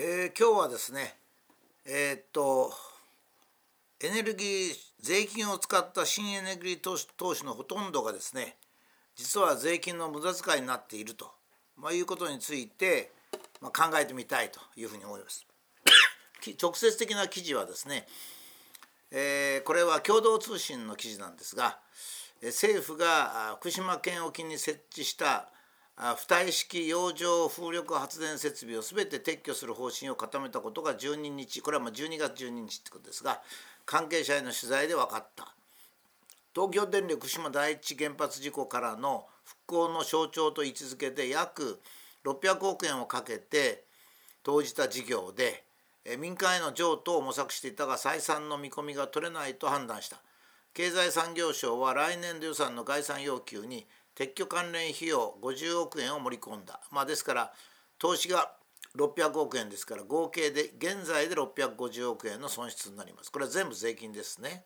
えー、今日はですねえー、っとエネルギー税金を使った新エネルギー投資投資のほとんどがですね実は税金の無駄遣いになっていると、まあ、いうことについて、まあ、考えてみたいというふうに思います。直接的な記事はですね、えー、これは共同通信の記事なんですが政府が福島県沖に設置した浮体式洋上風力発電設備を全て撤去する方針を固めたことが12日これはま12月12日ってことですが関係者への取材で分かった。東京電力福島第一原発事故からの復興の象徴と位置づけで約600億円をかけて投じた事業で民間への譲渡を模索していたが採算の見込みが取れないと判断した。経済産業省は来年度予算の概算要求に撤去関連費用50億円を盛り込んだ、まあ、ですから投資が600億円ですから合計で現在で650億円の損失になります。これは全部税金ですね。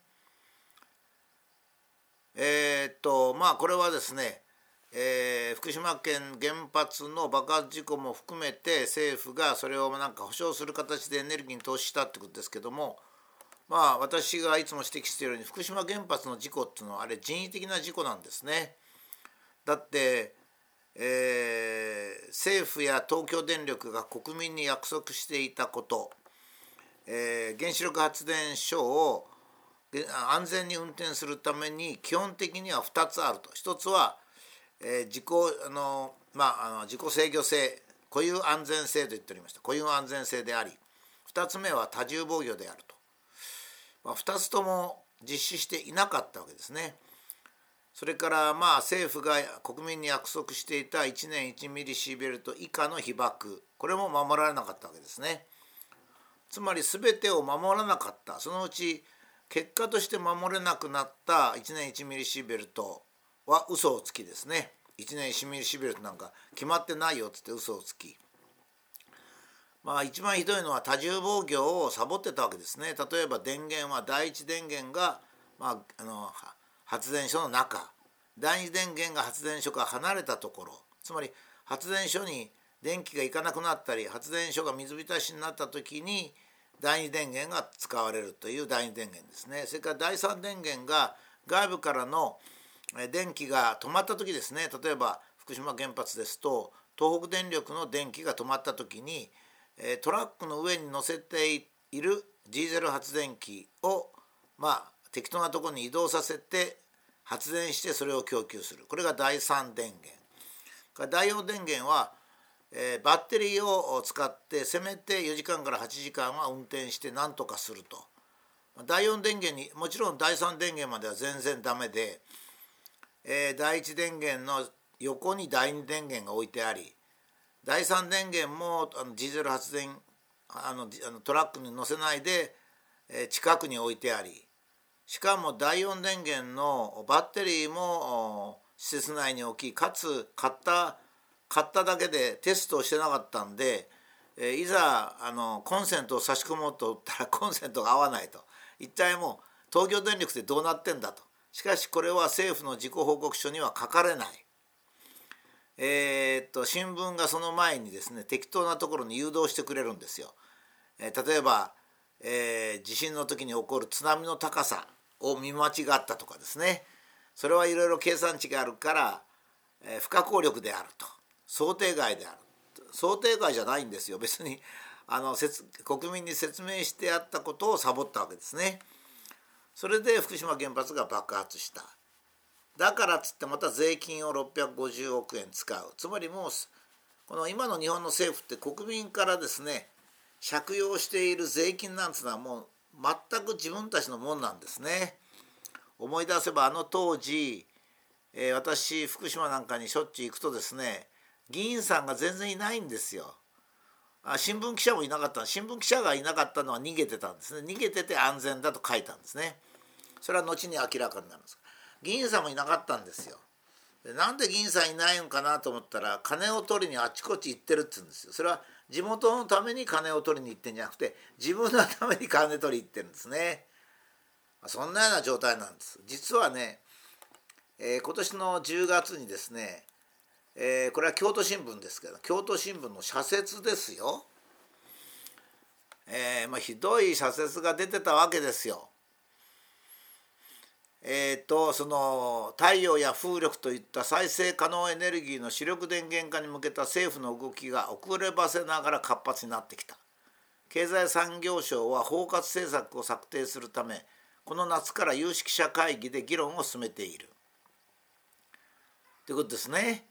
えー、っとまあこれはですね、えー、福島県原発の爆発事故も含めて政府がそれをなんか保証する形でエネルギーに投資したってことですけどもまあ私がいつも指摘しているように福島原発の事故っていうのはあれ人為的な事故なんですね。だって、えー、政府や東京電力が国民に約束していたこと、えー、原子力発電所を安全に運転するために基本的には2つあると。1つは、えー、自己あの、まあ、あの自己制御性固有安全性と言っておりました。固有安全性であり。2つ目は多重防御であると、まあ、2つとも実施していなかったわけですね。それからまあ政府が国民に約束していた1年1ミリシーベルト以下の被爆。これも守られなかったわけですね。つまり全てを守らなかった。そのうち結果として守れなくなった1年1ミリシーベルトは嘘をつきですね。1年1ミリシーベルトなんか決まってないよっつって嘘をつき。まあ一番ひどいのは多重防御をサボってたわけですね。例えば電源は第一電源がまああの発電所の中第二電源が発電所から離れたところつまり発電所に電気がいかなくなったり発電所が水浸しになった時に第二電源が使われるという第二電源ですね。それから第三電源が外部からの電気が止まった時ですね。例えば福島原発ですと東北電力の電気が止まった時にトラックの上に乗せているディーゼル発電機をまあ適当なところに移動させて発電してそれを供給する。これが第3電源。第4電源は、えー、バッテリーを使ってせめて4時間から8時間は運転して何とかすると。第4電源にもちろん第3電源までは全然ダメで、えー、第1電源の横に第2電源が置いてあり第3電源もあのディーゼル発電あのトラックに乗せないで、えー、近くに置いてありしかも第4電源のバッテリーも施設内に置きかつ買った買っただけでテストをしてなかったんで、えいざあのコンセントを差し込もうとったら コンセントが合わないと一体もう東京電力ってどうなってんだとしかしこれは政府の自己報告書には書かれない。えー、っと新聞がその前にですね適当なところに誘導してくれるんですよ。えー、例えば、えー、地震の時に起こる津波の高さを見間違ったとかですね。それはいろいろ計算値があるから、えー、不可抗力であると。想定外である。想定外じゃないんですよ。別にあの国民に説明してあったことをサボったわけですね。それで福島原発が爆発した。だからっつってまた税金を650億円使う。つまりもうこの今の日本の政府って国民からですね借用している税金なんつうのはもう全く自分たちのもんなんですね。思い出せばあの当時、えー、私福島なんかにしょっちゅう行くとですね議員さんが全然いないんですよ。あ新聞記者もいなかった。新聞記者がいなかったのは逃げてたんですね。逃げてて安全だと書いたんですね。それは後に明らかになるんです。議員さんもいなかったんですよ。でなんで議員さんいないのかなと思ったら金を取りにあちこち行ってるって言うんですよ。それは地元のために金を取りに行ってんじゃなくて自分のために金取り行ってるんですね。そんなような状態なんです。実はね、えー、今年の10月にですね、えー、これは京都新聞ですけど京都新聞の社説ですよ。えー、まあ、ひどい社説が出てたわけですよ。えーと、その太陽や風力といった再生可能エネルギーの主力電源化に向けた政府の動きが遅ればせながら活発になってきた。経済産業省は包括政策を策定するためこの夏から有識者会議で議論を進めているということですね。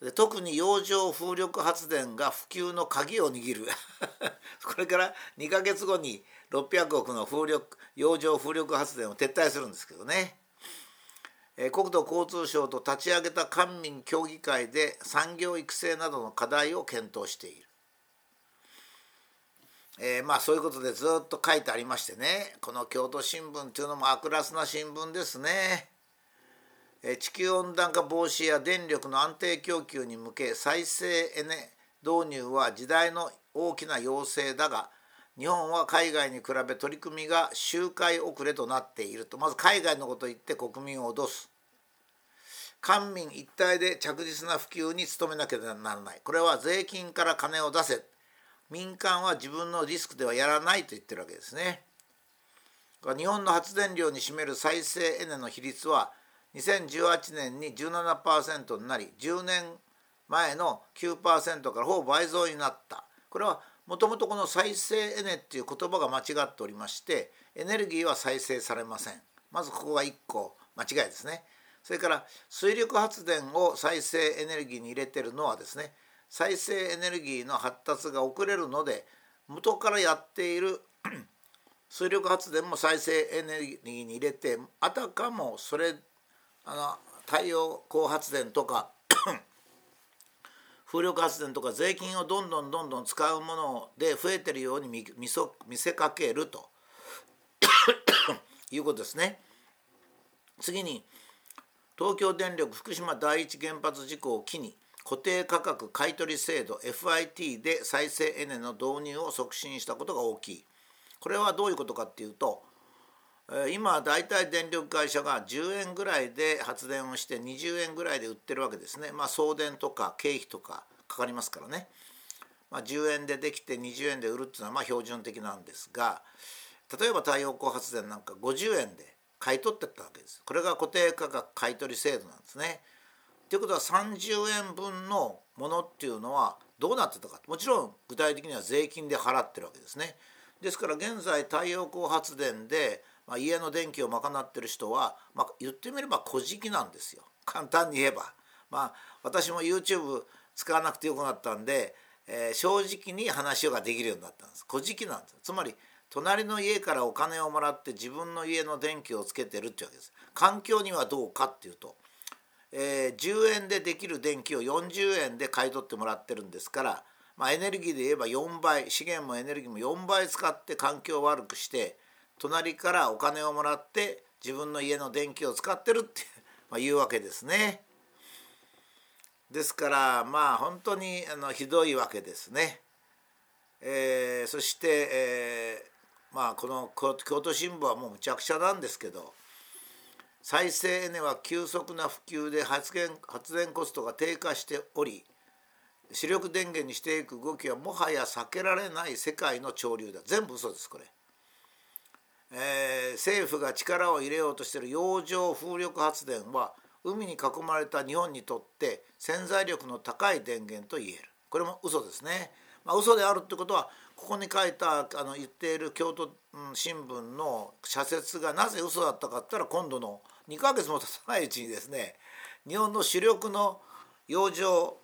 で特に洋上風力発電が普及の鍵を握る これから2か月後に600億の風力洋上風力発電を撤退するんですけどね、え国土交通省と立ち上げた官民協議会で産業育成などの課題を検討している。えー、まあそういうことでずっと書いてありましてね。この京都新聞っていうのも悪辣な新聞ですね。地球温暖化防止や電力の安定供給に向け再生エネ導入は時代の大きな要請だが日本は海外に比べ取り組みが周回遅れとなっていると。まず海外のことを言って国民を脅す。官民一体で着実な普及に努めなければならない。これは税金から金を出せ。民間は自分のリスクではやらないと言ってるわけですね。日本の発電量に占める再生エネの比率は2018年に17%になり10年前の9%からほぼ倍増になった。これはもともとこの再生エネっていう言葉が間違っておりましてエネルギーは再生されません。まずここが1個間違いですね。それから水力発電を再生エネルギーに入れてるのはですね再生エネルギーの発達が遅れるので元からやっている 水力発電も再生エネルギーに入れてあたかもそれあの太陽光発電とか 風力発電とか税金をどんどんどんどん使うもので増えてるように見見見せかけると いうことですね。次に東京電力福島第一原発事故を機に固定価格買取制度 FIT で再生エネの導入を促進したことが大きい。これはどういうことかっていうと今大体電力会社が10円ぐらいで発電をして20円ぐらいで売ってるわけですねまあ送電とか経費とかかかりますからね、まあ、10円でできて20円で売るっていうのはま標準的なんですが例えば太陽光発電なんか50円で買い取ってったわけですこれが固定価格買取制度なんですね。ということは30円分のものっていうのはどうなってたか。もちろん具体的には税金で払ってるわけですね。ですから現在太陽光発電でまあ、家の電気を賄ってる人は、まあ、言ってみれば小じなんですよ。簡単に言えば。まあ、私も YouTube 使わなくてよくなったんで、えー、正直に話ができるようになったんです。小じなんですつまり隣の家からお金をもらって自分の家の電気をつけてるってわけです。環境にはどうかっていうと、えー、10円でできる電気を40円で買い取ってもらってるんですから、まあ、エネルギーで言えば4倍資源もエネルギーも4倍使って環境を悪くして隣からお金をもらって自分の家の電気を使ってるって まあ、いうわけですね。ですからまあ本当にあのひどいわけですね。えー、そして、えー、まあこの京都新聞はもうむちゃくちゃなんですけど再生エネは急速な普及で発電発電コストが低下しており主力電源にしていく動きはもはや避けられない世界の潮流だ全部嘘ですこれ。えー、政府が力を入れようとしている洋上風力発電は海に囲まれた日本にとって潜在力の高い電源と言えるこれも嘘ですね。まあ、嘘であるってことはここに書いたあの言っている京都新聞の社説がなぜ嘘だったかって言ったら今度の2ヶ月も経たないうちにですね日本の主力の洋上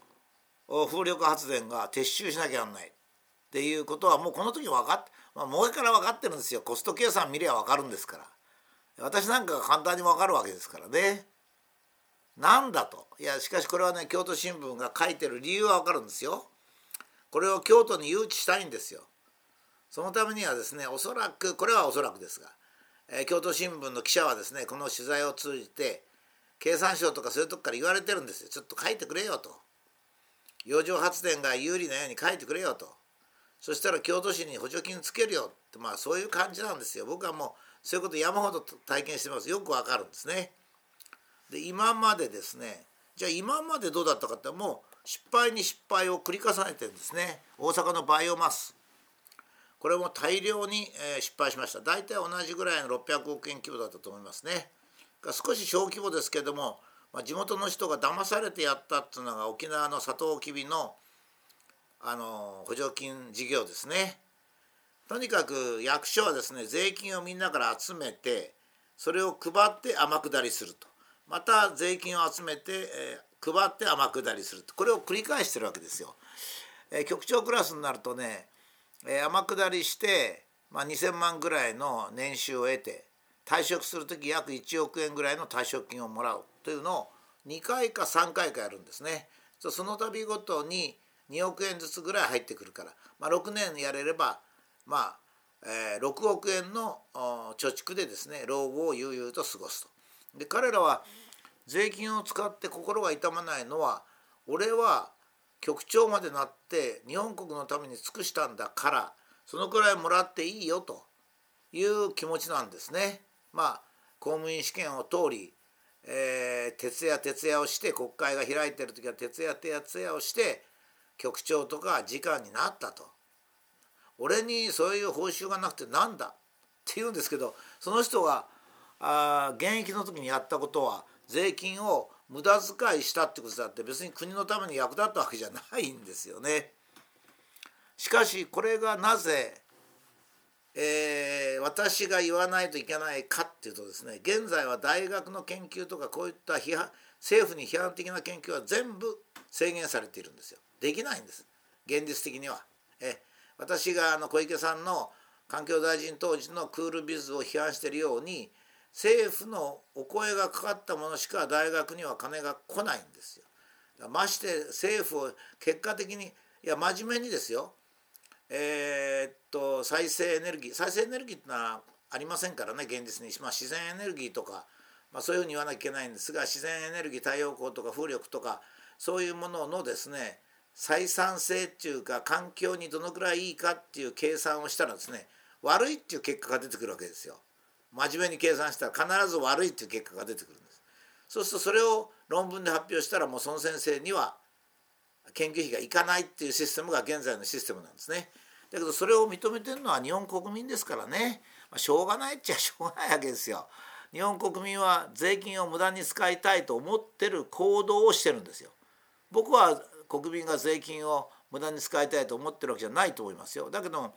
風力発電が撤収しなきゃならない。っていうことはもうこの時分かってまあ前から分かってるんですよ。コスト計算見りゃ分かるんですから。私なんかが簡単に分かるわけですからね。なんだと。いやしかしこれはね京都新聞が書いてる理由は分かるんですよ。これを京都に誘致したいんですよ。そのためにはですねおそらくこれはおそらくですが、え、京都新聞の記者はですねこの取材を通じて経産省とかそういうとこから言われてるんですよ。ちょっと書いてくれよと。洋上発電が有利なように書いてくれよと。そしたら京都市に補助金つけるよってまあそういう感じなんですよ。僕はもうそういうこと山ほど体験してます。よくわかるんですね。で今までですねじゃあ今までどうだったかってもう失敗に失敗を繰り重ねてるんですね。大阪のバイオマス。これも大量に、失敗しました。大体同じぐらいの600億円規模だったと思いますね。少し小規模ですけども、ま、地元の人が騙されてやったっていうのが沖縄のサトウキビのあの補助金事業ですね。とにかく役所はですね税金をみんなから集めてそれを配って天下りすると。また税金を集めて、えー、配って天下りすると。これを繰り返してるわけですよ。えー、局長クラスになるとね、えー、天下りして、まあ、2,000万ぐらいの年収を得て退職する時約1億円ぐらいの退職金をもらうというのを2回か3回かやるんですね。その度ごとに2億円ずつぐらい入ってくるから、まあ、6年やれればまあ、えー、6億円の貯蓄でですね老後を悠々と過ごすと。で彼らは税金を使って心が痛まないのは俺は局長までなって日本国のために尽くしたんだからそのくらいもらっていいよという気持ちなんですね。まあ公務員試験を通り、えー、徹夜徹夜をして国会が開いてる時は徹夜徹夜をして局長とか次官になったと。俺にそういう報酬がなくてなんだ？って言うんですけどその人があ現役の時にやったことは税金を無駄遣いしたってことだって別に国のために役立ったわけじゃないんですよね。しかしこれがなぜ、えー、私が言わないといけないかっていうとですね現在は大学の研究とかこういった批判政府に批判的な研究は全部制限されているんですよ。できないんです現実的には。え私があの小池さんの環境大臣当時のクールビズを批判しているように政府のお声がかかったものしか大学には金が来ないんですよ。まして政府を結果的にいや真面目にですよえー、っと再生エネルギー再生エネルギーってのはありませんからね現実に、まあ、自然エネルギーとか、まあ、そういうふうに言わなきゃいけないんですが自然エネルギー太陽光とか風力とかそういうもののですね採算性っていうか環境にどのくらいいいかっていう計算をしたらですね悪いっていう結果が出てくるわけですよ。真面目に計算したら必ず悪いっていう結果が出てくるんです。そうするとそれを論文で発表したらもうその先生には研究費がいかないっていうシステムが現在のシステムなんですね。だけどそれを認めてるのは日本国民ですからね、まあ、しょうがないっちゃしょうがないわけですよ。日本国民は税金を無駄に使いたいと思ってる行動をしてるんですよ。僕は国民が税金を無駄に使いたいと思ってるわけじゃないと思いますよ。だけど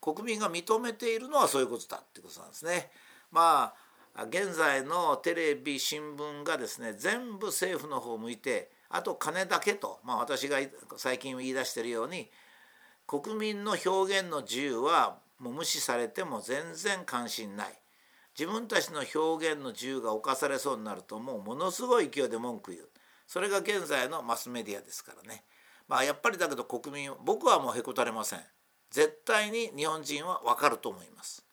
国民が認めているのはそういうことだってことなんですね。まあ現在のテレビ新聞がですね全部政府の方を向いてあと金だけと、まあ、私が最近言い出してるように国民の表現の自由はもう無視されても全然関心ない。自分たちの表現の自由が侵されそうになるともうものすごい勢いで文句言う。それが現在のマスメディアですからね。まあやっぱりだけど国民僕はもうへこたれません。絶対に日本人は分かると思います。